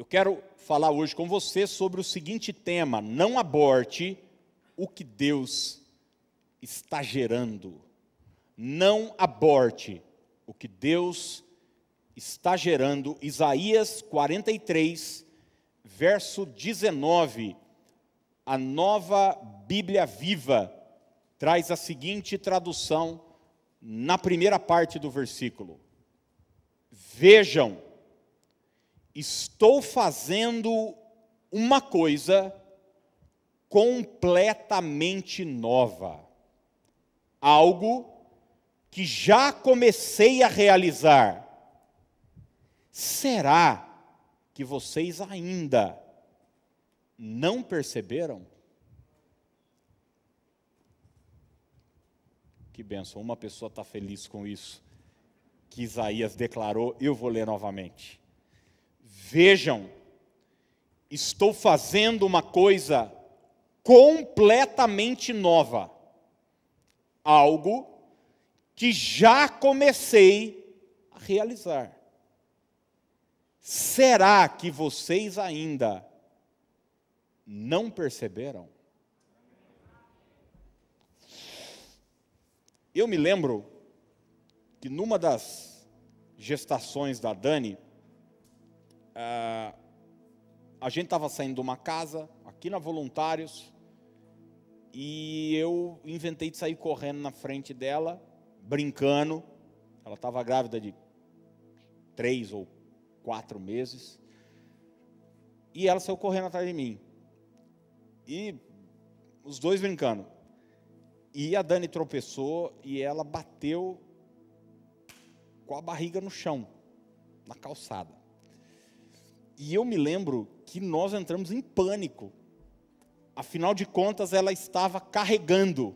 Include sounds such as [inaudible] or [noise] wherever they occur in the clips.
Eu quero falar hoje com você sobre o seguinte tema: não aborte o que Deus está gerando. Não aborte o que Deus está gerando. Isaías 43, verso 19. A nova Bíblia Viva traz a seguinte tradução na primeira parte do versículo: Vejam, estou fazendo uma coisa completamente nova, algo que já comecei a realizar. Será que vocês ainda não perceberam? Que benção, uma pessoa está feliz com isso, que Isaías declarou, eu vou ler novamente. Vejam, estou fazendo uma coisa completamente nova, algo que já comecei a realizar. Será que vocês ainda não perceberam? Eu me lembro que numa das gestações da Dani, uh, a gente estava saindo de uma casa, aqui na Voluntários, e eu inventei de sair correndo na frente dela, brincando. Ela estava grávida de três ou quatro meses. E ela saiu correndo atrás de mim. E os dois brincando. E a Dani tropeçou e ela bateu com a barriga no chão, na calçada. E eu me lembro que nós entramos em pânico. Afinal de contas, ela estava carregando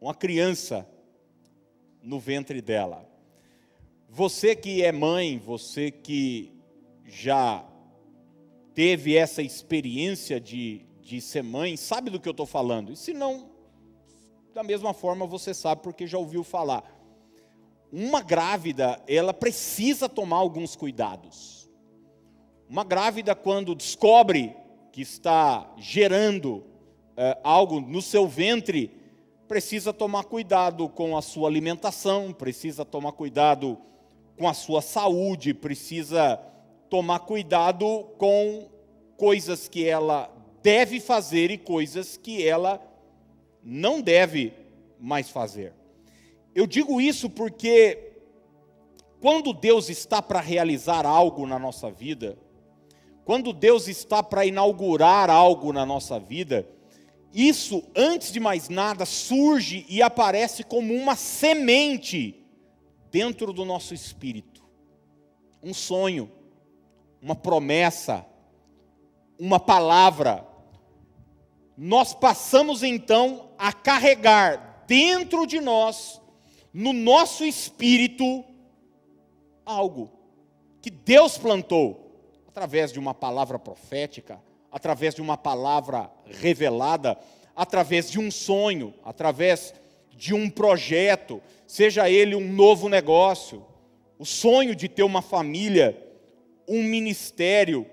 uma criança no ventre dela. Você que é mãe, você que já teve essa experiência de, de ser mãe, sabe do que eu estou falando. E se não, da mesma forma você sabe porque já ouviu falar. Uma grávida, ela precisa tomar alguns cuidados. Uma grávida, quando descobre que está gerando é, algo no seu ventre, precisa tomar cuidado com a sua alimentação, precisa tomar cuidado com a sua saúde, precisa tomar cuidado com coisas que ela deve fazer e coisas que ela não deve mais fazer. Eu digo isso porque quando Deus está para realizar algo na nossa vida, quando Deus está para inaugurar algo na nossa vida, isso, antes de mais nada, surge e aparece como uma semente dentro do nosso espírito. Um sonho, uma promessa, uma palavra, nós passamos então a carregar dentro de nós, no nosso espírito, algo que Deus plantou através de uma palavra profética, através de uma palavra revelada, através de um sonho, através de um projeto, seja ele um novo negócio, o sonho de ter uma família, um ministério,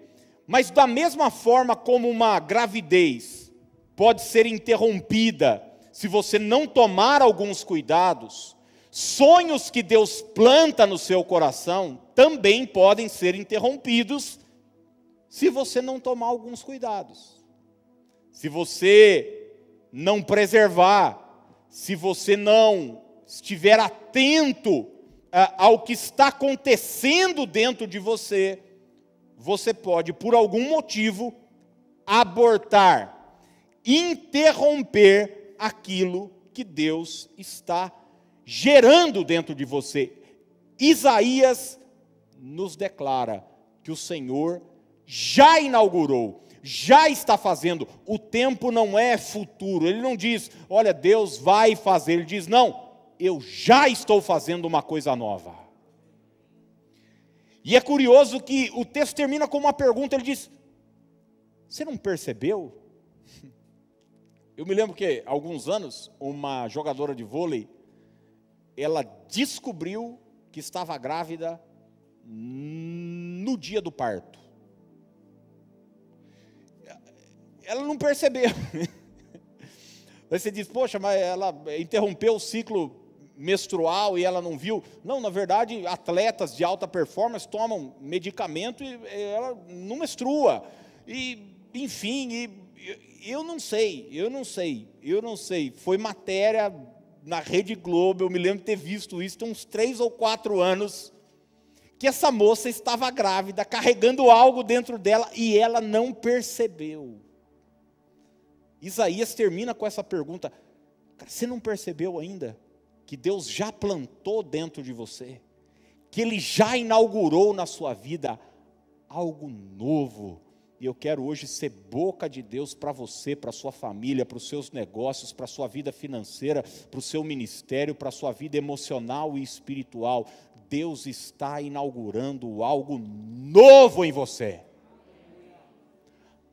mas da mesma forma como uma gravidez, pode ser interrompida se você não tomar alguns cuidados. Sonhos que Deus planta no seu coração também podem ser interrompidos se você não tomar alguns cuidados. Se você não preservar, se você não estiver atento uh, ao que está acontecendo dentro de você, você pode, por algum motivo, abortar interromper aquilo que Deus está gerando dentro de você. Isaías nos declara que o Senhor já inaugurou, já está fazendo. O tempo não é futuro. Ele não diz, olha, Deus vai fazer. Ele diz, não, eu já estou fazendo uma coisa nova. E é curioso que o texto termina com uma pergunta. Ele diz: Você não percebeu? [laughs] Eu me lembro que, há alguns anos, uma jogadora de vôlei, ela descobriu que estava grávida no dia do parto. Ela não percebeu. [laughs] Aí você diz, poxa, mas ela interrompeu o ciclo menstrual e ela não viu. Não, na verdade, atletas de alta performance tomam medicamento e ela não menstrua. E, enfim, e, eu não sei, eu não sei, eu não sei. Foi matéria na Rede Globo, eu me lembro de ter visto isso, tem uns três ou quatro anos, que essa moça estava grávida, carregando algo dentro dela e ela não percebeu. Isaías termina com essa pergunta: você não percebeu ainda que Deus já plantou dentro de você, que Ele já inaugurou na sua vida algo novo? E eu quero hoje ser boca de Deus para você, para sua família, para os seus negócios, para sua vida financeira, para o seu ministério, para sua vida emocional e espiritual. Deus está inaugurando algo novo em você.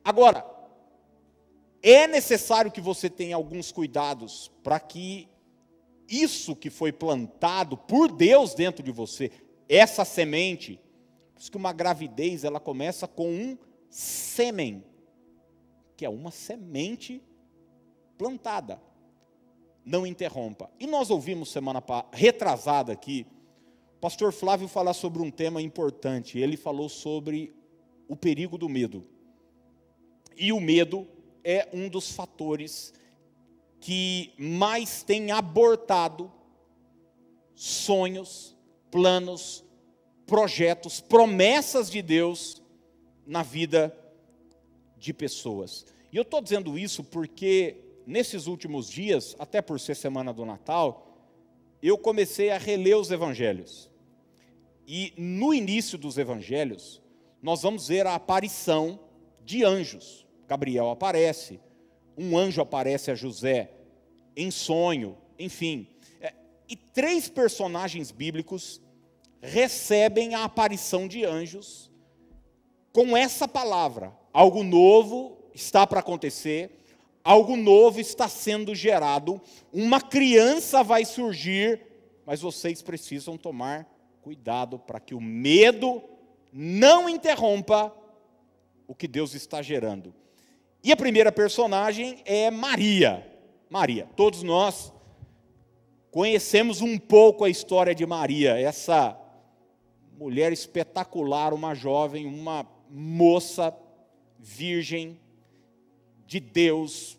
Agora, é necessário que você tenha alguns cuidados para que isso que foi plantado por Deus dentro de você, essa semente, por isso que uma gravidez ela começa com um sêmen, que é uma semente plantada. Não interrompa. E nós ouvimos semana retrasada aqui, o pastor Flávio falar sobre um tema importante. Ele falou sobre o perigo do medo. E o medo é um dos fatores que mais tem abortado sonhos, planos, projetos, promessas de Deus na vida de pessoas. E eu estou dizendo isso porque nesses últimos dias, até por ser semana do Natal, eu comecei a reler os evangelhos. E no início dos evangelhos, nós vamos ver a aparição de anjos. Gabriel aparece, um anjo aparece a José em sonho, enfim. É, e três personagens bíblicos recebem a aparição de anjos com essa palavra: algo novo está para acontecer, algo novo está sendo gerado, uma criança vai surgir, mas vocês precisam tomar cuidado para que o medo não interrompa o que Deus está gerando. E a primeira personagem é Maria. Maria. Todos nós conhecemos um pouco a história de Maria, essa mulher espetacular, uma jovem, uma moça virgem de Deus,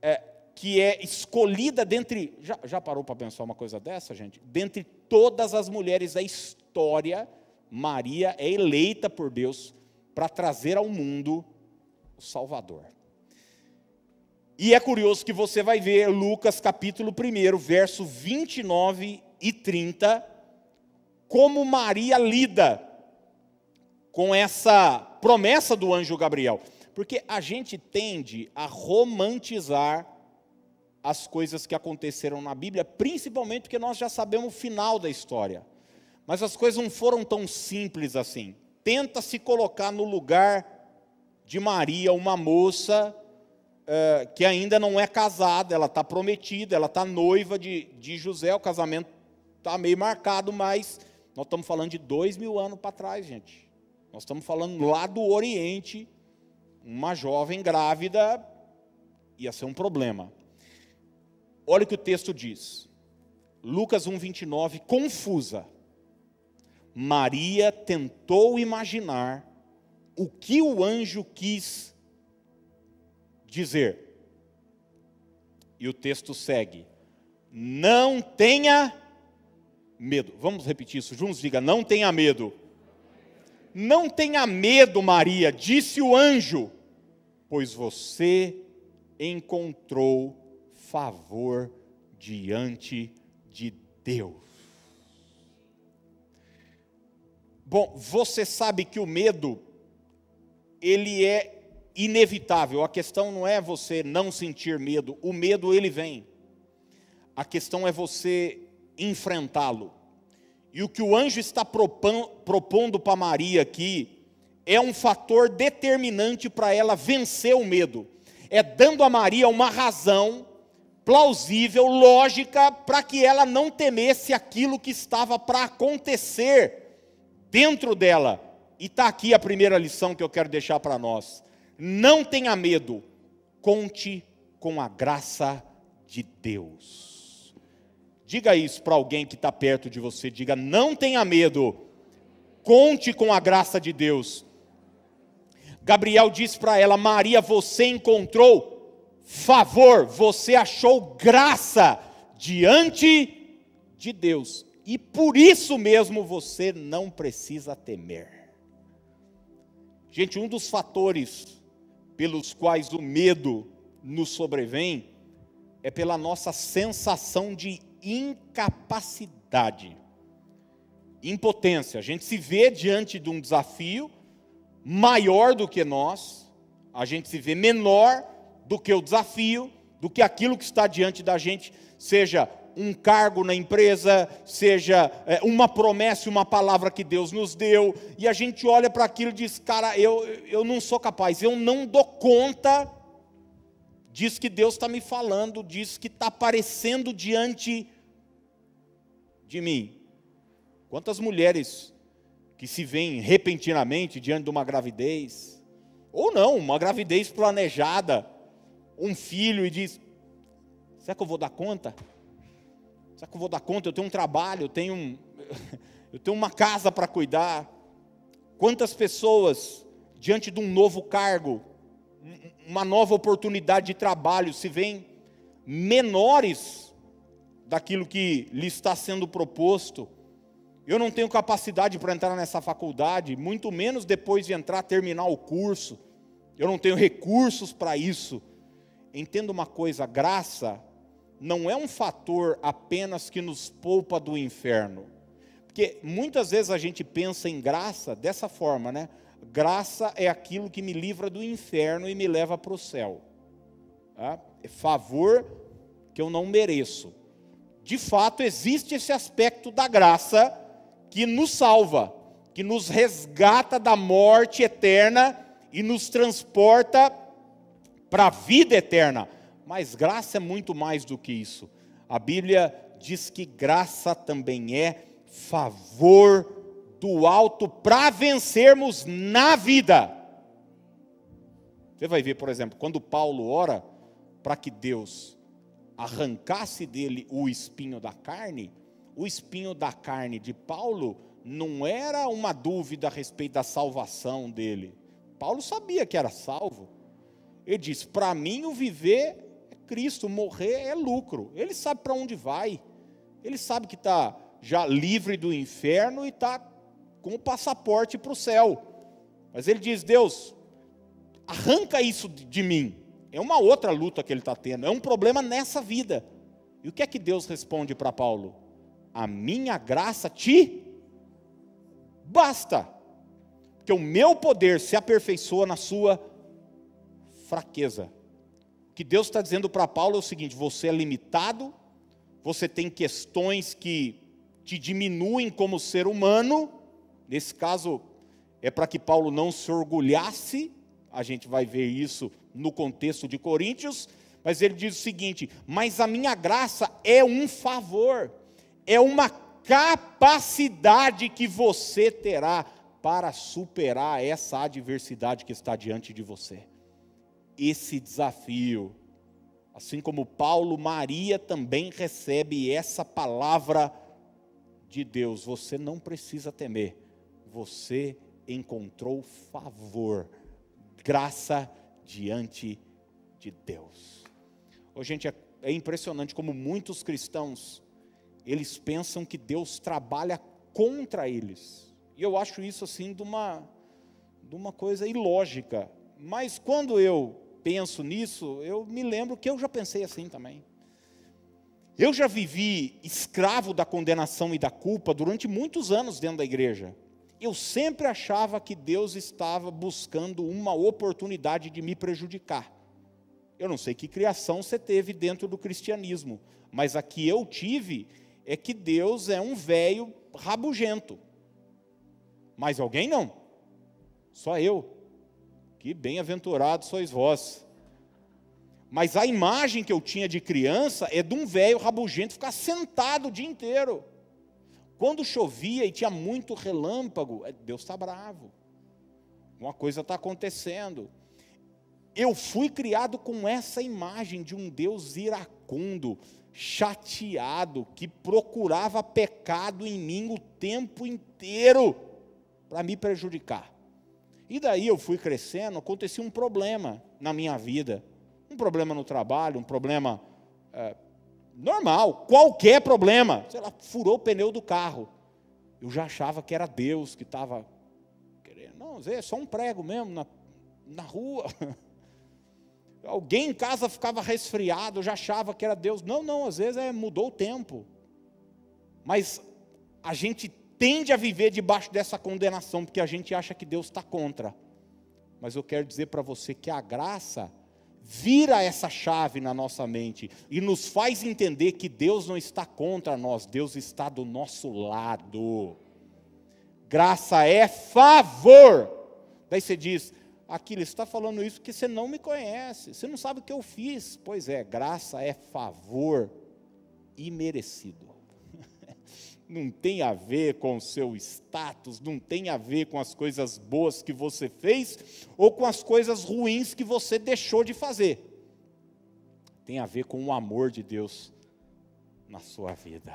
é, que é escolhida dentre. Já, já parou para pensar uma coisa dessa, gente? Dentre todas as mulheres da história, Maria é eleita por Deus para trazer ao mundo Salvador. E é curioso que você vai ver Lucas capítulo 1, verso 29 e 30, como Maria lida com essa promessa do anjo Gabriel. Porque a gente tende a romantizar as coisas que aconteceram na Bíblia, principalmente porque nós já sabemos o final da história. Mas as coisas não foram tão simples assim. Tenta se colocar no lugar de Maria, uma moça é, que ainda não é casada, ela está prometida, ela está noiva de, de José, o casamento está meio marcado, mas nós estamos falando de dois mil anos para trás, gente. Nós estamos falando lá do Oriente, uma jovem grávida ia ser um problema. Olha o que o texto diz. Lucas 1:29, confusa. Maria tentou imaginar o que o anjo quis dizer. E o texto segue: Não tenha medo. Vamos repetir isso juntos? Diga: Não tenha medo. Não tenha medo, Maria, disse o anjo, pois você encontrou favor diante de Deus. Bom, você sabe que o medo ele é inevitável. A questão não é você não sentir medo, o medo ele vem. A questão é você enfrentá-lo. E o que o anjo está propondo para Maria aqui é um fator determinante para ela vencer o medo. É dando a Maria uma razão plausível, lógica, para que ela não temesse aquilo que estava para acontecer dentro dela. E está aqui a primeira lição que eu quero deixar para nós. Não tenha medo, conte com a graça de Deus. Diga isso para alguém que está perto de você. Diga: não tenha medo, conte com a graça de Deus. Gabriel disse para ela: Maria, você encontrou favor, você achou graça diante de Deus, e por isso mesmo você não precisa temer. Gente, um dos fatores pelos quais o medo nos sobrevém é pela nossa sensação de incapacidade, impotência. A gente se vê diante de um desafio maior do que nós, a gente se vê menor do que o desafio, do que aquilo que está diante da gente, seja um cargo na empresa, seja é, uma promessa, uma palavra que Deus nos deu, e a gente olha para aquilo e diz: Cara, eu, eu não sou capaz, eu não dou conta diz que Deus está me falando, diz que está aparecendo diante de mim. Quantas mulheres que se veem repentinamente diante de uma gravidez, ou não, uma gravidez planejada, um filho e diz: será que eu vou dar conta? Será que eu vou dar conta? Eu tenho um trabalho, eu tenho, um, [laughs] eu tenho uma casa para cuidar. Quantas pessoas, diante de um novo cargo, uma nova oportunidade de trabalho, se veem menores daquilo que lhe está sendo proposto. Eu não tenho capacidade para entrar nessa faculdade, muito menos depois de entrar, terminar o curso. Eu não tenho recursos para isso. Entenda uma coisa: graça não é um fator apenas que nos poupa do inferno. Porque muitas vezes a gente pensa em graça dessa forma, né? Graça é aquilo que me livra do inferno e me leva para o céu. Tá? É favor que eu não mereço. De fato, existe esse aspecto da graça que nos salva, que nos resgata da morte eterna e nos transporta para a vida eterna. Mas graça é muito mais do que isso. A Bíblia diz que graça também é favor do alto para vencermos na vida. Você vai ver, por exemplo, quando Paulo ora para que Deus arrancasse dele o espinho da carne, o espinho da carne de Paulo não era uma dúvida a respeito da salvação dele. Paulo sabia que era salvo. Ele diz: Para mim, o viver Cristo, morrer é lucro. Ele sabe para onde vai. Ele sabe que está já livre do inferno e está com o passaporte para o céu. Mas ele diz: Deus, arranca isso de mim. É uma outra luta que ele está tendo, é um problema nessa vida. E o que é que Deus responde para Paulo? A minha graça te basta, porque o meu poder se aperfeiçoa na sua fraqueza. Que Deus está dizendo para Paulo é o seguinte: você é limitado, você tem questões que te diminuem como ser humano, Nesse caso, é para que Paulo não se orgulhasse, a gente vai ver isso no contexto de Coríntios, mas ele diz o seguinte: Mas a minha graça é um favor, é uma capacidade que você terá para superar essa adversidade que está diante de você. Esse desafio, assim como Paulo, Maria também recebe essa palavra de Deus: você não precisa temer você encontrou favor, graça diante de Deus. Oh, gente, é, é impressionante como muitos cristãos, eles pensam que Deus trabalha contra eles. E eu acho isso assim de uma, de uma coisa ilógica. Mas quando eu penso nisso, eu me lembro que eu já pensei assim também. Eu já vivi escravo da condenação e da culpa durante muitos anos dentro da igreja eu sempre achava que Deus estava buscando uma oportunidade de me prejudicar. Eu não sei que criação você teve dentro do cristianismo, mas a que eu tive é que Deus é um velho rabugento. Mas alguém não. Só eu. Que bem-aventurados sois vós. Mas a imagem que eu tinha de criança é de um velho rabugento ficar sentado o dia inteiro. Quando chovia e tinha muito relâmpago, é, Deus está bravo. Uma coisa está acontecendo. eu fui criado com essa imagem de um Deus iracundo, chateado, que procurava pecado em mim o tempo inteiro para me prejudicar. E daí eu fui crescendo, acontecia um problema na minha vida, um problema no trabalho, um problema é, normal, qualquer problema. Sei lá, furou o pneu do carro. Eu já achava que era Deus que estava querendo. Não, é só um prego mesmo na, na rua. [laughs] Alguém em casa ficava resfriado, eu já achava que era Deus. Não, não, às vezes é, mudou o tempo. Mas a gente tende a viver debaixo dessa condenação, porque a gente acha que Deus está contra. Mas eu quero dizer para você que a graça vira essa chave na nossa mente e nos faz entender que Deus não está contra nós, Deus está do nosso lado. Graça é favor. Daí você diz, Aquilo, está falando isso porque você não me conhece, você não sabe o que eu fiz. Pois é, graça é favor imerecido. Não tem a ver com o seu status, não tem a ver com as coisas boas que você fez ou com as coisas ruins que você deixou de fazer. Tem a ver com o amor de Deus na sua vida.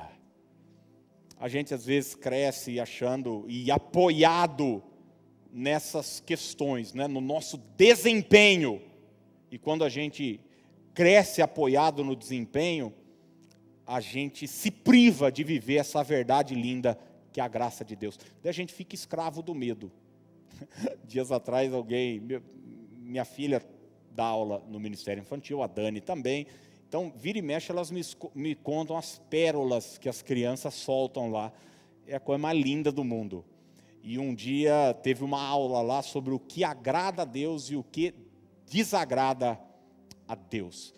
A gente às vezes cresce achando e apoiado nessas questões, né, no nosso desempenho. E quando a gente cresce apoiado no desempenho, a gente se priva de viver essa verdade linda que é a graça de Deus. Daí a gente fica escravo do medo. [laughs] Dias atrás alguém, minha filha dá aula no Ministério Infantil, a Dani também. Então, vira e mexe, elas me, me contam as pérolas que as crianças soltam lá. É a coisa mais linda do mundo. E um dia teve uma aula lá sobre o que agrada a Deus e o que desagrada a Deus.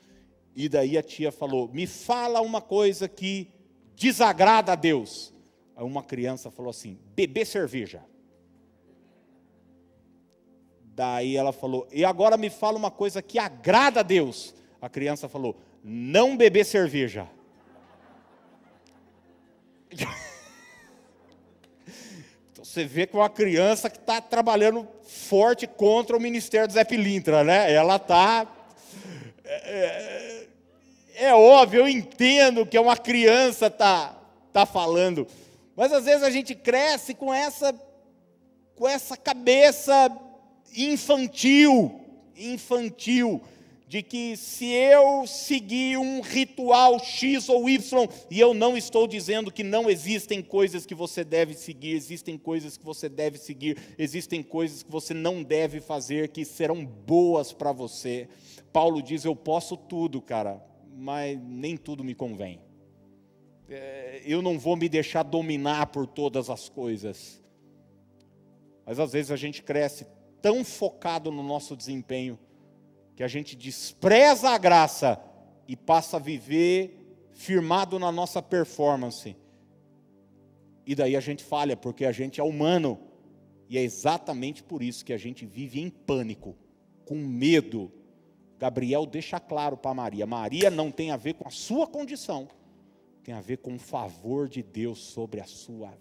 E daí a tia falou: Me fala uma coisa que desagrada a Deus. Aí uma criança falou assim: Beber cerveja. Daí ela falou: E agora me fala uma coisa que agrada a Deus. A criança falou: Não beber cerveja. [laughs] Você vê que uma criança que está trabalhando forte contra o ministério do Zé Pilintra, né? Ela está. É, é, óbvio, eu entendo que uma criança tá tá falando, mas às vezes a gente cresce com essa com essa cabeça infantil, infantil de que se eu seguir um ritual X ou Y, e eu não estou dizendo que não existem coisas que você deve seguir, existem coisas que você deve seguir, existem coisas que você não deve fazer que serão boas para você. Paulo diz: Eu posso tudo, cara, mas nem tudo me convém. É, eu não vou me deixar dominar por todas as coisas. Mas às vezes a gente cresce tão focado no nosso desempenho que a gente despreza a graça e passa a viver firmado na nossa performance. E daí a gente falha, porque a gente é humano. E é exatamente por isso que a gente vive em pânico, com medo. Gabriel deixa claro para Maria: Maria não tem a ver com a sua condição, tem a ver com o favor de Deus sobre a sua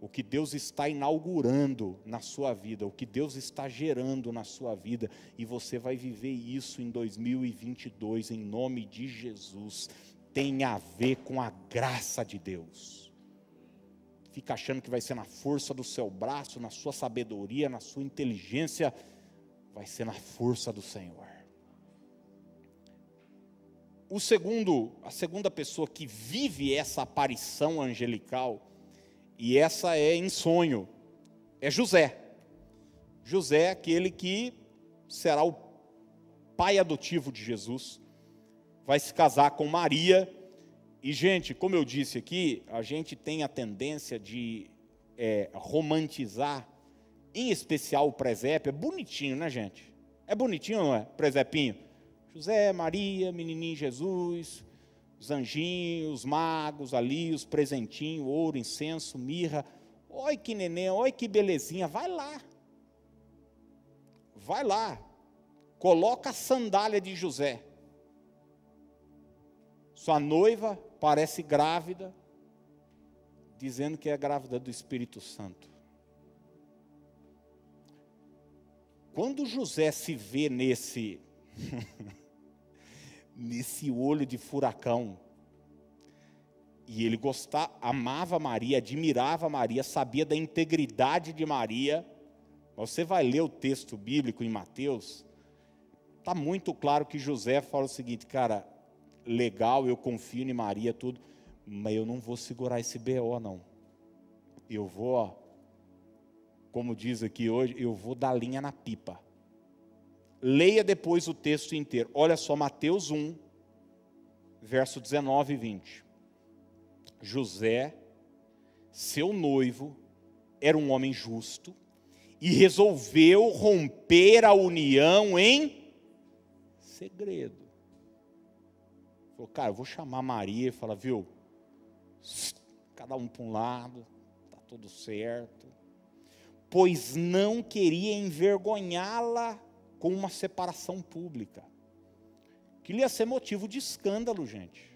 o que Deus está inaugurando na sua vida, o que Deus está gerando na sua vida, e você vai viver isso em 2022, em nome de Jesus. Tem a ver com a graça de Deus. Fica achando que vai ser na força do seu braço, na sua sabedoria, na sua inteligência, vai ser na força do Senhor. O segundo, a segunda pessoa que vive essa aparição angelical, e essa é em sonho, é José. José, é aquele que será o pai adotivo de Jesus, vai se casar com Maria. E, gente, como eu disse aqui, a gente tem a tendência de é, romantizar, em especial o presépio. É bonitinho, né, gente? É bonitinho, não é? Presépinho. José, Maria, menininho Jesus, os anjinhos, os magos ali, os presentinhos, ouro, incenso, mirra. Oi que neném, oi que belezinha, vai lá. Vai lá. Coloca a sandália de José. Sua noiva parece grávida, dizendo que é grávida do Espírito Santo. Quando José se vê nesse [laughs] nesse olho de furacão, e ele gostava, amava Maria, admirava Maria, sabia da integridade de Maria. Você vai ler o texto bíblico em Mateus, está muito claro que José fala o seguinte, cara, legal, eu confio em Maria, tudo, mas eu não vou segurar esse BO, não. Eu vou, ó, como diz aqui hoje, eu vou dar linha na pipa. Leia depois o texto inteiro. Olha só, Mateus 1, verso 19 e 20. José, seu noivo, era um homem justo e resolveu romper a união em segredo. Falou, cara, eu vou chamar Maria e falar, viu? Cada um para um lado, tá tudo certo. Pois não queria envergonhá-la com uma separação pública. Que ia ser motivo de escândalo, gente.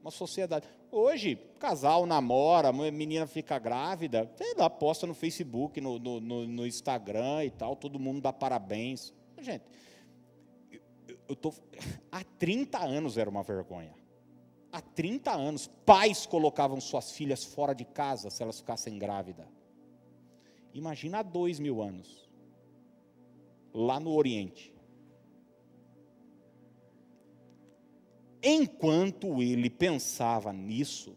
Uma sociedade. Hoje, casal namora, menina fica grávida, lá, posta no Facebook, no, no, no, Instagram e tal, todo mundo dá parabéns. Gente, eu tô, há 30 anos era uma vergonha. Há 30 anos, pais colocavam suas filhas fora de casa se elas ficassem grávidas. Imagina há dois mil anos lá no Oriente. Enquanto ele pensava nisso,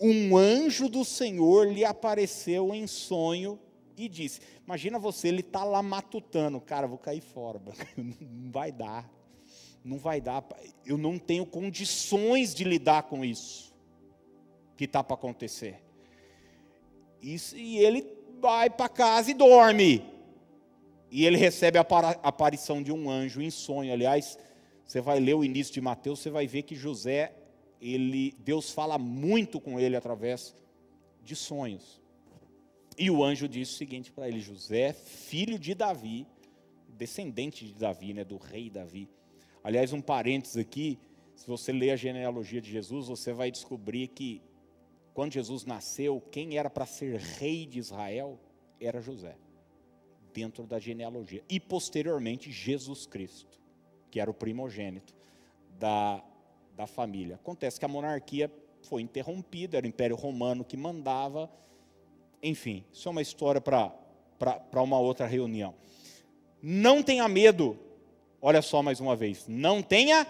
um anjo do Senhor lhe apareceu em sonho e disse: Imagina você, ele está lá matutando, cara, vou cair fora, [laughs] não vai dar, não vai dar, eu não tenho condições de lidar com isso que está para acontecer. Isso, e ele vai para casa e dorme. E ele recebe a aparição de um anjo em sonho. Aliás, você vai ler o início de Mateus, você vai ver que José, ele, Deus fala muito com ele através de sonhos. E o anjo disse o seguinte para ele: José, filho de Davi, descendente de Davi, né, do rei Davi. Aliás, um parênteses aqui, se você ler a genealogia de Jesus, você vai descobrir que quando Jesus nasceu, quem era para ser rei de Israel era José dentro da genealogia. E posteriormente, Jesus Cristo, que era o primogênito da, da família. Acontece que a monarquia foi interrompida, era o Império Romano que mandava. Enfim, isso é uma história para uma outra reunião. Não tenha medo, olha só mais uma vez, não tenha,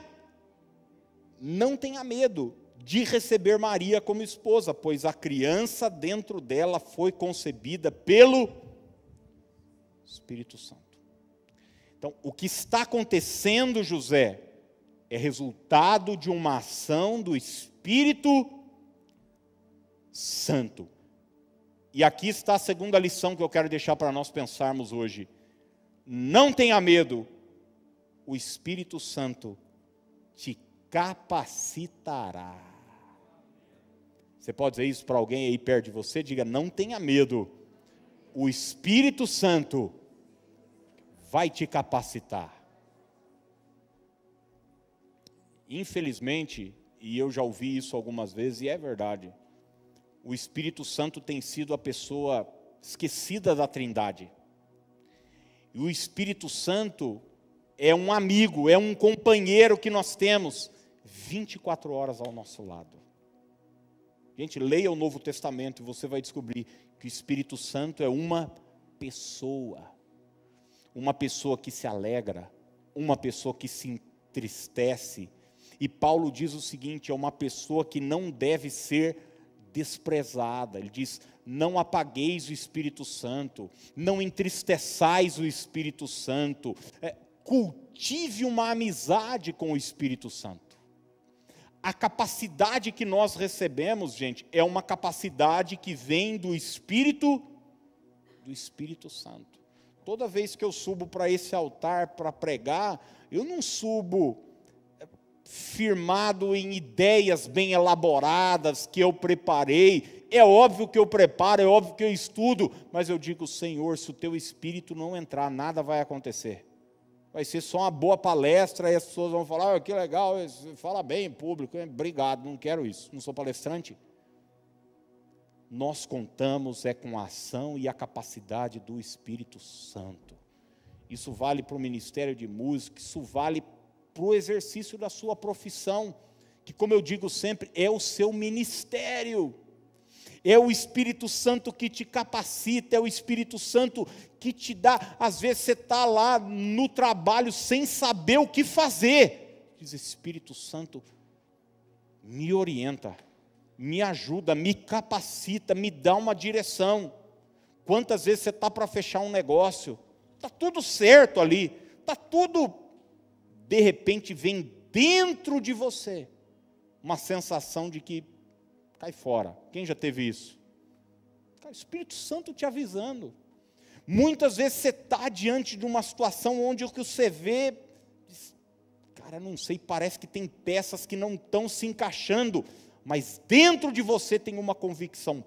não tenha medo de receber Maria como esposa, pois a criança dentro dela foi concebida pelo Espírito Santo. Então, o que está acontecendo, José, é resultado de uma ação do Espírito Santo. E aqui está a segunda lição que eu quero deixar para nós pensarmos hoje. Não tenha medo, o Espírito Santo te capacitará. Você pode dizer isso para alguém aí perto de você? Diga: não tenha medo, o Espírito Santo vai te capacitar. Infelizmente, e eu já ouvi isso algumas vezes, e é verdade, o Espírito Santo tem sido a pessoa esquecida da Trindade. E o Espírito Santo é um amigo, é um companheiro que nós temos 24 horas ao nosso lado. Gente, leia o Novo Testamento e você vai descobrir que o Espírito Santo é uma pessoa. Uma pessoa que se alegra, uma pessoa que se entristece. E Paulo diz o seguinte: é uma pessoa que não deve ser desprezada. Ele diz: não apagueis o Espírito Santo, não entristeçais o Espírito Santo, é, cultive uma amizade com o Espírito Santo a capacidade que nós recebemos, gente, é uma capacidade que vem do Espírito, do Espírito Santo. Toda vez que eu subo para esse altar para pregar, eu não subo eh, firmado em ideias bem elaboradas que eu preparei. É óbvio que eu preparo, é óbvio que eu estudo, mas eu digo, Senhor, se o teu espírito não entrar, nada vai acontecer vai ser só uma boa palestra e as pessoas vão falar, oh, que legal, fala bem em público, obrigado, não quero isso, não sou palestrante. Nós contamos é com a ação e a capacidade do Espírito Santo. isso vale para o ministério de música, isso vale para o exercício da sua profissão, que, como eu digo sempre, é o seu ministério. É o Espírito Santo que te capacita, é o Espírito Santo que te dá. Às vezes você está lá no trabalho sem saber o que fazer. Diz Espírito Santo, me orienta, me ajuda, me capacita, me dá uma direção. Quantas vezes você está para fechar um negócio, está tudo certo ali, está tudo, de repente vem dentro de você uma sensação de que cai fora. Quem já teve isso? O Espírito Santo te avisando. Muitas vezes você está diante de uma situação onde o que você vê, cara, não sei, parece que tem peças que não estão se encaixando, mas dentro de você tem uma convicção: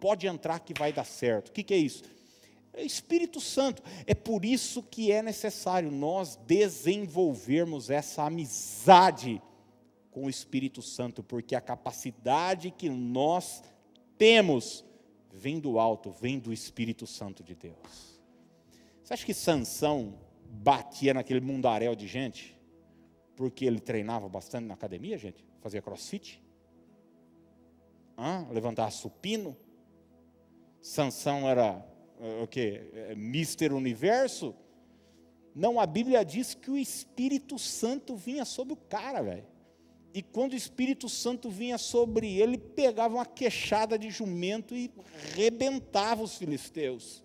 pode entrar que vai dar certo. O que, que é isso? É Espírito Santo. É por isso que é necessário nós desenvolvermos essa amizade com o Espírito Santo, porque a capacidade que nós temos vem do alto, vem do Espírito Santo de Deus. Você acha que Sansão batia naquele mundaréu de gente? Porque ele treinava bastante na academia, gente? Fazia crossfit? Hã? Levantar supino? Sansão era eh, o que? Eh, Mister Universo? Não, a Bíblia diz que o Espírito Santo vinha sobre o cara, velho. E quando o Espírito Santo vinha sobre ele, pegava uma queixada de jumento e rebentava os filisteus.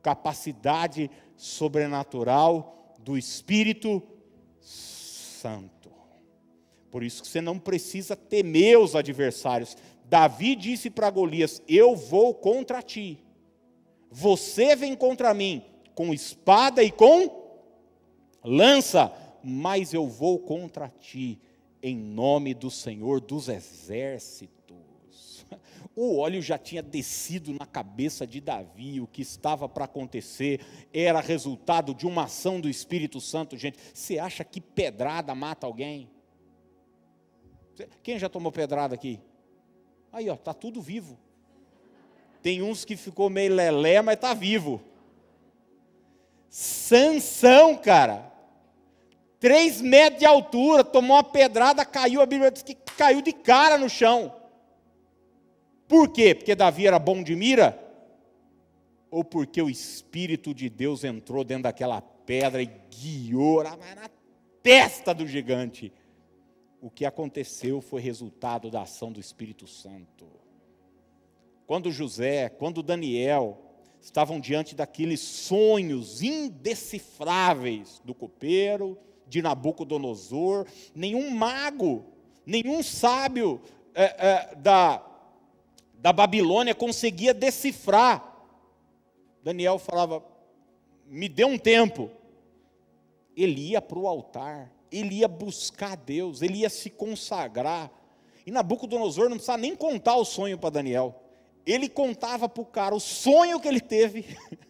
Capacidade sobrenatural do Espírito Santo. Por isso que você não precisa temer os adversários. Davi disse para Golias: Eu vou contra ti. Você vem contra mim com espada e com lança, mas eu vou contra ti em nome do Senhor dos exércitos. [laughs] O óleo já tinha descido na cabeça de Davi, o que estava para acontecer era resultado de uma ação do Espírito Santo, gente. Você acha que pedrada mata alguém? Quem já tomou pedrada aqui? Aí, ó, tá tudo vivo. Tem uns que ficou meio lelé, mas tá vivo. Sansão, cara, três metros de altura, tomou uma pedrada, caiu, a Bíblia diz que caiu de cara no chão. Por quê? Porque Davi era bom de mira? Ou porque o Espírito de Deus entrou dentro daquela pedra e guiou na testa do gigante? O que aconteceu foi resultado da ação do Espírito Santo. Quando José, quando Daniel estavam diante daqueles sonhos indecifráveis do copeiro, de Nabucodonosor, nenhum mago, nenhum sábio é, é, da, da Babilônia conseguia decifrar. Daniel falava: me dê um tempo. Ele ia para o altar, ele ia buscar Deus, ele ia se consagrar. E Nabucodonosor não precisava nem contar o sonho para Daniel. Ele contava para o cara o sonho que ele teve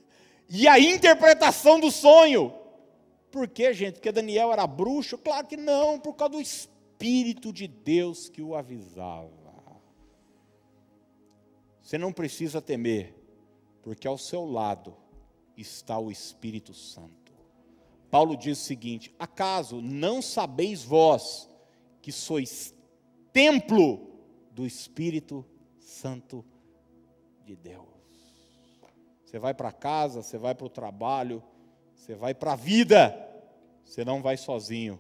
[laughs] e a interpretação do sonho. Por quê, gente? Porque Daniel era bruxo? Claro que não, por causa do Espírito de Deus que o avisava. Você não precisa temer, porque ao seu lado está o Espírito Santo. Paulo diz o seguinte: acaso não sabeis vós que sois templo do Espírito Santo de Deus? Você vai para casa, você vai para o trabalho, você vai para a vida, você não vai sozinho,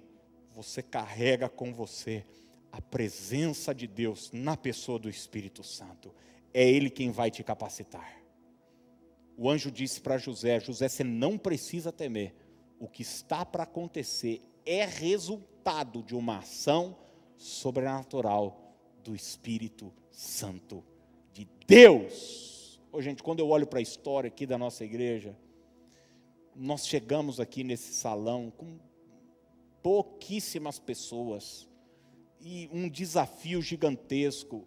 você carrega com você a presença de Deus na pessoa do Espírito Santo. É Ele quem vai te capacitar. O anjo disse para José: José, você não precisa temer, o que está para acontecer é resultado de uma ação sobrenatural do Espírito Santo de Deus. Ô, gente, quando eu olho para a história aqui da nossa igreja, nós chegamos aqui nesse salão com pouquíssimas pessoas e um desafio gigantesco.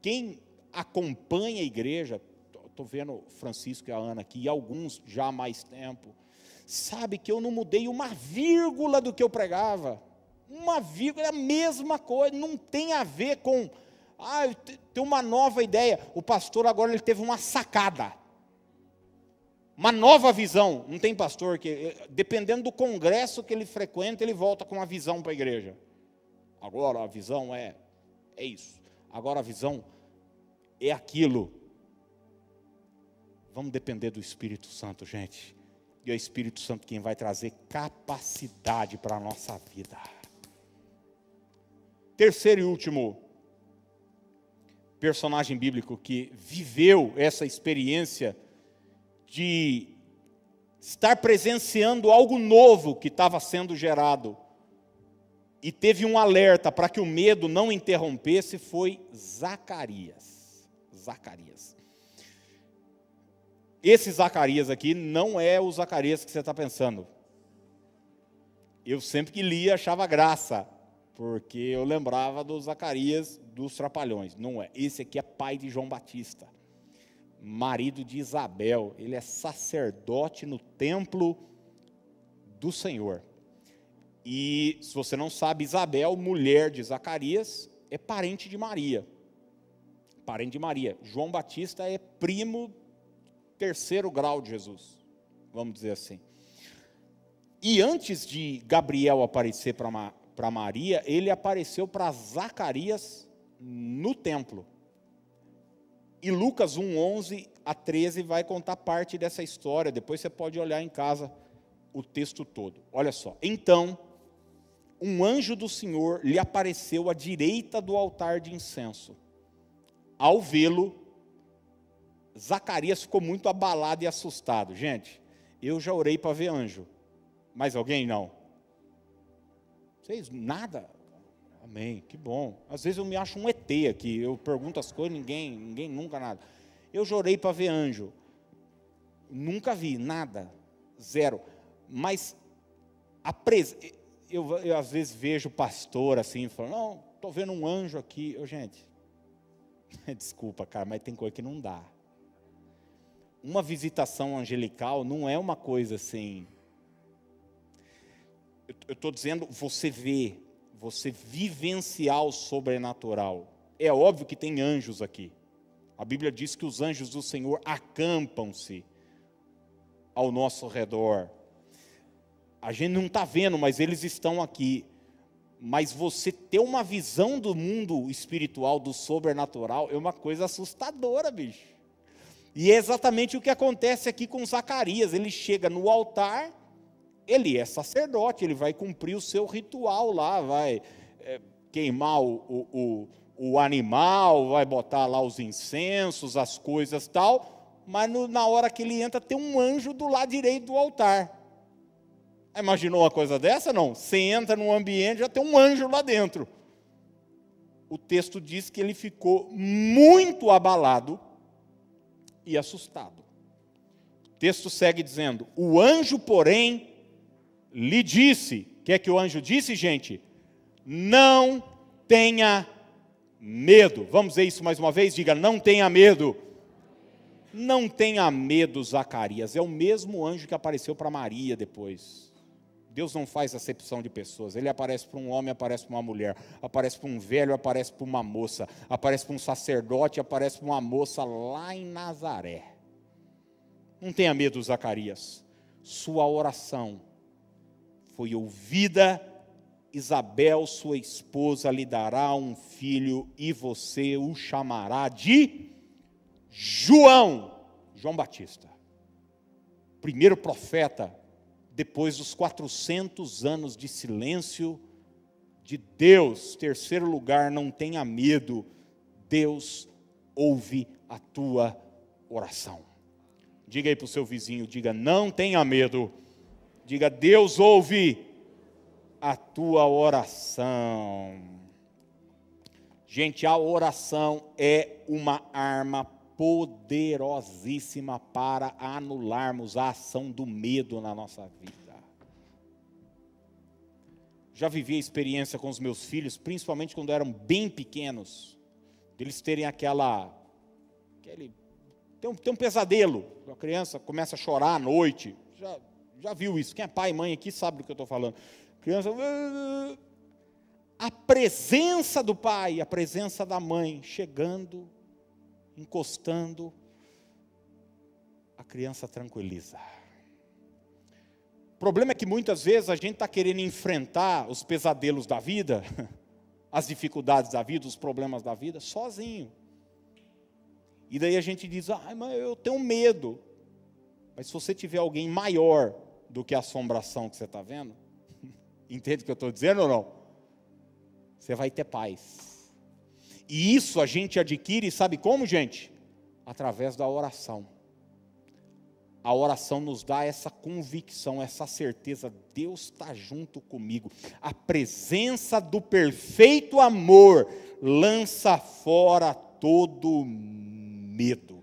Quem acompanha a igreja, estou vendo Francisco e a Ana aqui, e alguns já há mais tempo, sabe que eu não mudei uma vírgula do que eu pregava. Uma vírgula, é a mesma coisa, não tem a ver com. Ah, tem uma nova ideia. O pastor agora ele teve uma sacada. Uma nova visão. Não tem pastor que, dependendo do congresso que ele frequenta, ele volta com uma visão para a igreja. Agora a visão é é isso. Agora a visão é aquilo. Vamos depender do Espírito Santo, gente. E é o Espírito Santo quem vai trazer capacidade para a nossa vida. Terceiro e último personagem bíblico que viveu essa experiência de estar presenciando algo novo que estava sendo gerado e teve um alerta para que o medo não interrompesse foi Zacarias. Zacarias. Esse Zacarias aqui não é o Zacarias que você está pensando. Eu sempre que lia achava graça, porque eu lembrava do Zacarias dos Trapalhões. Não é. Esse aqui é pai de João Batista, marido de Isabel. Ele é sacerdote no templo do Senhor. E se você não sabe, Isabel, mulher de Zacarias, é parente de Maria. Parente de Maria. João Batista é primo terceiro grau de Jesus, vamos dizer assim. E antes de Gabriel aparecer para Maria, ele apareceu para Zacarias no templo. E Lucas 1, 11 a 13 vai contar parte dessa história. Depois você pode olhar em casa o texto todo. Olha só. Então, um anjo do Senhor lhe apareceu à direita do altar de incenso. Ao vê-lo, Zacarias ficou muito abalado e assustado. Gente, eu já orei para ver anjo. Mais alguém não? Vocês nada? Amém, que bom. Às vezes eu me acho um ET aqui, eu pergunto as coisas, ninguém, ninguém nunca nada. Eu já orei para ver anjo. Nunca vi nada, zero. Mas a pres... eu, eu às vezes vejo pastor assim, falando, não, estou vendo um anjo aqui. Eu, gente, [laughs] desculpa, cara, mas tem coisa que não dá uma visitação angelical não é uma coisa assim. Eu estou dizendo, você vê, você vivenciar o sobrenatural. É óbvio que tem anjos aqui. A Bíblia diz que os anjos do Senhor acampam-se ao nosso redor. A gente não está vendo, mas eles estão aqui. Mas você ter uma visão do mundo espiritual, do sobrenatural, é uma coisa assustadora, bicho. E é exatamente o que acontece aqui com Zacarias. Ele chega no altar, ele é sacerdote, ele vai cumprir o seu ritual lá, vai é, queimar o, o, o, animal, vai botar lá os incensos, as coisas tal, mas no, na hora que ele entra, tem um anjo do lado direito do altar. Imaginou uma coisa dessa? Não. Você entra num ambiente, já tem um anjo lá dentro. O texto diz que ele ficou muito abalado e assustado. O texto segue dizendo: O anjo, porém, lhe disse: O que é que o anjo disse, gente? Não tenha medo. Vamos ver isso mais uma vez? Diga: Não tenha medo. Não tenha medo, Zacarias. É o mesmo anjo que apareceu para Maria depois. Deus não faz acepção de pessoas. Ele aparece para um homem, aparece para uma mulher, aparece para um velho, aparece para uma moça, aparece para um sacerdote, aparece para uma moça lá em Nazaré. Não tenha medo, Zacarias. Sua oração foi ouvida. Isabel, sua esposa, lhe dará um filho e você o chamará de João, João Batista. Primeiro profeta depois dos 400 anos de silêncio de Deus. Terceiro lugar, não tenha medo, Deus ouve a tua oração. Diga aí para o seu vizinho, diga, não tenha medo. Diga, Deus ouve a tua oração. Gente, a oração é uma arma poderosíssima para anularmos a ação do medo na nossa vida. Já vivi a experiência com os meus filhos, principalmente quando eram bem pequenos, deles terem aquela. Aquele, tem, um, tem um pesadelo, a criança começa a chorar à noite. Já, já viu isso? Quem é pai e mãe aqui sabe do que eu estou falando. Criança. A presença do pai, a presença da mãe chegando encostando, criança tranquiliza. O problema é que muitas vezes a gente está querendo enfrentar os pesadelos da vida, [laughs] as dificuldades da vida, os problemas da vida, sozinho. E daí a gente diz, ah, mas eu tenho medo. Mas se você tiver alguém maior do que a assombração que você está vendo, [laughs] entende o que eu estou dizendo ou não? Você vai ter paz. E isso a gente adquire, sabe como, gente? Através da oração. A oração nos dá essa convicção, essa certeza, Deus está junto comigo. A presença do perfeito amor lança fora todo medo.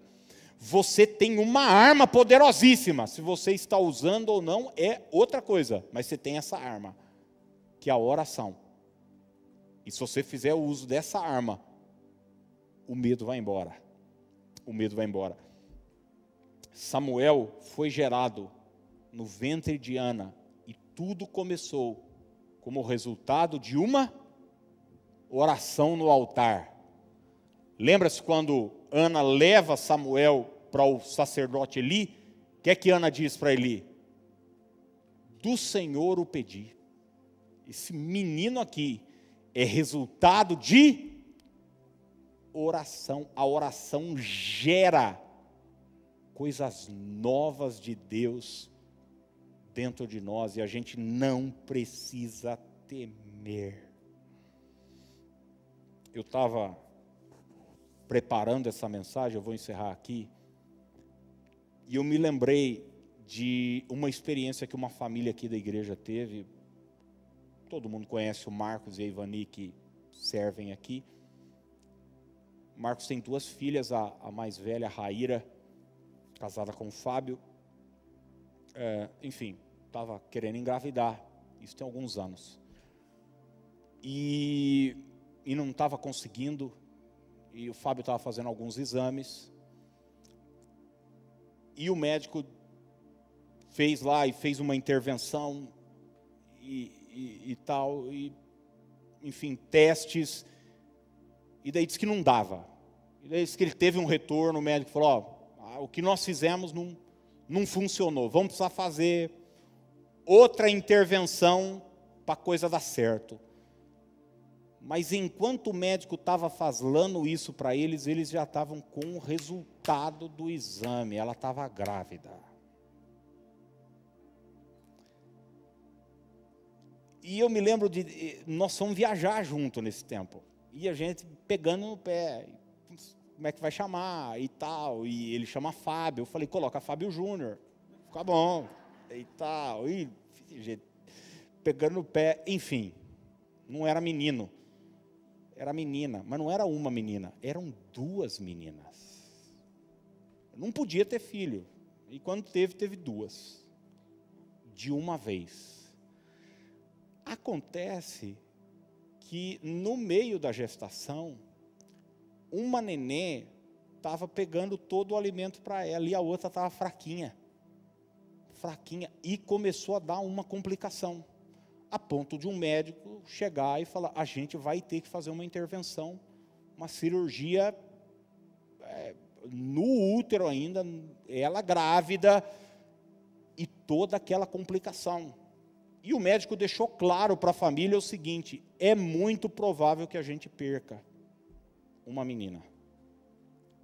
Você tem uma arma poderosíssima. Se você está usando ou não é outra coisa, mas você tem essa arma, que é a oração. E se você fizer o uso dessa arma, o medo vai embora. O medo vai embora. Samuel foi gerado no ventre de Ana e tudo começou como resultado de uma oração no altar. Lembra-se quando Ana leva Samuel para o sacerdote Eli? O que é que Ana diz para Eli? Do Senhor o pedi. Esse menino aqui é resultado de oração. A oração gera coisas novas de Deus dentro de nós e a gente não precisa temer. Eu estava preparando essa mensagem, eu vou encerrar aqui, e eu me lembrei de uma experiência que uma família aqui da igreja teve. Todo mundo conhece o Marcos e a Ivani que servem aqui. Marcos tem duas filhas, a, a mais velha, a Raíra, casada com o Fábio. É, enfim, estava querendo engravidar, isso tem alguns anos. E, e não estava conseguindo, e o Fábio estava fazendo alguns exames. E o médico fez lá e fez uma intervenção e, e, e tal, e, enfim, testes. E daí disse que não dava. E daí disse que ele teve um retorno, o médico falou, ó, o que nós fizemos não, não funcionou. Vamos precisar fazer outra intervenção para a coisa dar certo. Mas enquanto o médico estava falando isso para eles, eles já estavam com o resultado do exame. Ela estava grávida. E eu me lembro de. Nós fomos viajar junto nesse tempo. E a gente pegando no pé como é que vai chamar e tal. E ele chama Fábio. Eu falei, coloca Fábio Júnior. Fica bom. E tal. E pegando no pé, enfim. Não era menino. Era menina, mas não era uma menina, eram duas meninas. Não podia ter filho. E quando teve, teve duas. De uma vez. Acontece que no meio da gestação, uma nenê estava pegando todo o alimento para ela e a outra estava fraquinha. Fraquinha. E começou a dar uma complicação. A ponto de um médico chegar e falar: a gente vai ter que fazer uma intervenção, uma cirurgia é, no útero ainda, ela grávida, e toda aquela complicação. E o médico deixou claro para a família o seguinte: é muito provável que a gente perca uma menina.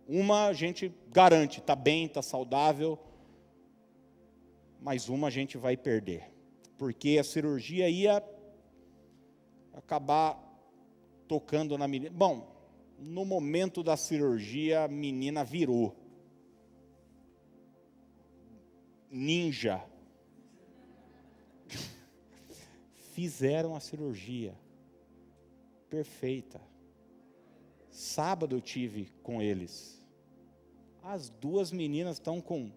Uma a gente garante, está bem, está saudável, mas uma a gente vai perder, porque a cirurgia ia acabar tocando na menina. Bom, no momento da cirurgia, a menina virou ninja. [laughs] Fizeram a cirurgia perfeita. Sábado eu tive com eles. As duas meninas estão com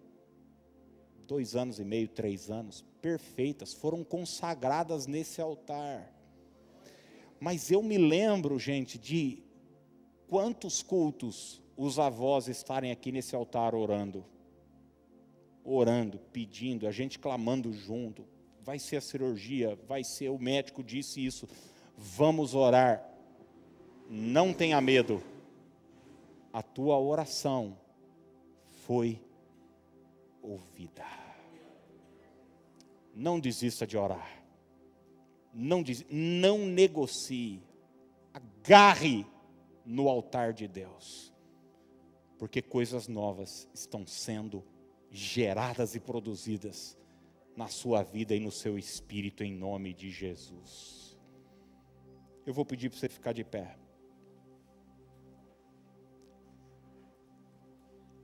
dois anos e meio, três anos, perfeitas, foram consagradas nesse altar. Mas eu me lembro, gente, de quantos cultos os avós estarem aqui nesse altar orando. Orando, pedindo, a gente clamando junto. Vai ser a cirurgia, vai ser, o médico disse isso. Vamos orar não tenha medo. A tua oração foi ouvida. Não desista de orar. Não, des... não negocie. Agarre no altar de Deus. Porque coisas novas estão sendo geradas e produzidas na sua vida e no seu espírito, em nome de Jesus. Eu vou pedir para você ficar de pé.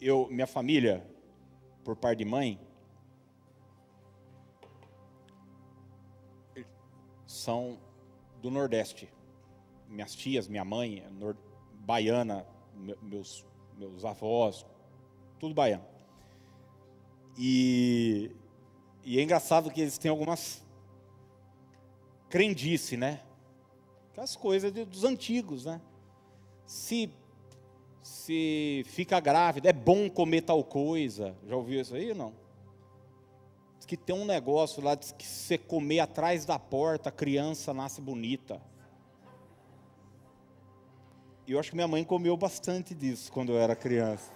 Eu, minha família, por par de mãe, são do Nordeste. Minhas tias, minha mãe, baiana, meus, meus avós, tudo baiano. E, e é engraçado que eles têm algumas crendice, né? Aquelas coisas dos antigos, né? Se, se fica grávida, é bom comer tal coisa. Já ouviu isso aí ou não? Diz que tem um negócio lá, diz que se você comer atrás da porta, a criança nasce bonita. E eu acho que minha mãe comeu bastante disso quando eu era criança.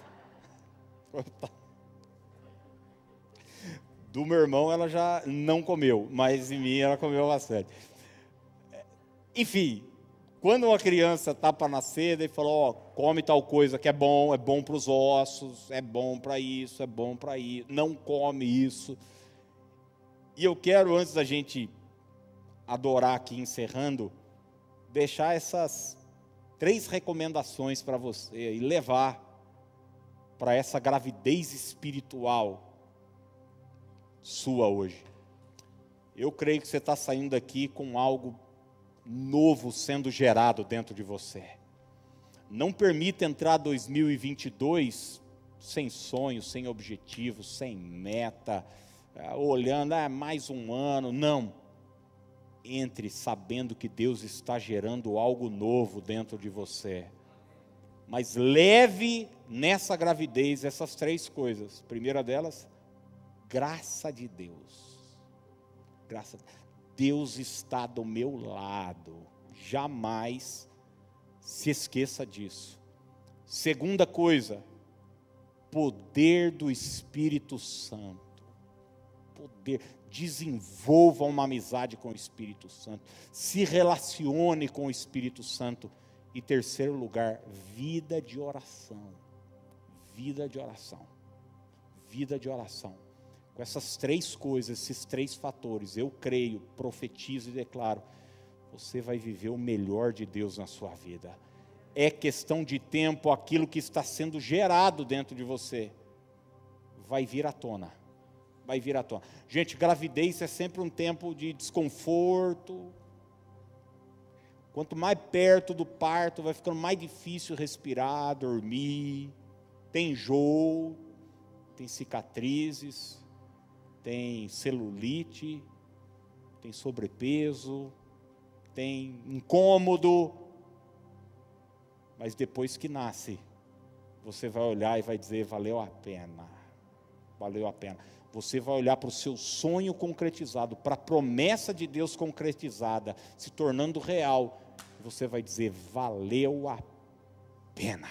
[laughs] Do meu irmão ela já não comeu, mas em mim ela comeu bastante. Enfim, quando uma criança está para nascer, ele falou, ó, come tal coisa que é bom, é bom para os ossos, é bom para isso, é bom para isso, não come isso. E eu quero, antes da gente adorar aqui, encerrando, deixar essas três recomendações para você e levar para essa gravidez espiritual sua hoje. Eu creio que você está saindo daqui com algo novo sendo gerado dentro de você. Não permita entrar 2022 sem sonhos, sem objetivos, sem meta, olhando, ah, mais um ano. Não. Entre sabendo que Deus está gerando algo novo dentro de você. Mas leve nessa gravidez essas três coisas. primeira delas, graça de Deus. Graça. Deus está do meu lado. Jamais se esqueça disso. Segunda coisa, poder do Espírito Santo. Poder, desenvolva uma amizade com o Espírito Santo. Se relacione com o Espírito Santo. E terceiro lugar, vida de oração. Vida de oração. Vida de oração. Com essas três coisas, esses três fatores, eu creio, profetizo e declaro, você vai viver o melhor de Deus na sua vida. É questão de tempo, aquilo que está sendo gerado dentro de você vai vir à tona. Vai vir à tona. Gente, gravidez é sempre um tempo de desconforto. Quanto mais perto do parto, vai ficando mais difícil respirar, dormir. Tem enjoo, tem cicatrizes tem celulite, tem sobrepeso, tem incômodo, mas depois que nasce, você vai olhar e vai dizer: valeu a pena, valeu a pena. Você vai olhar para o seu sonho concretizado, para a promessa de Deus concretizada, se tornando real, você vai dizer: valeu a pena.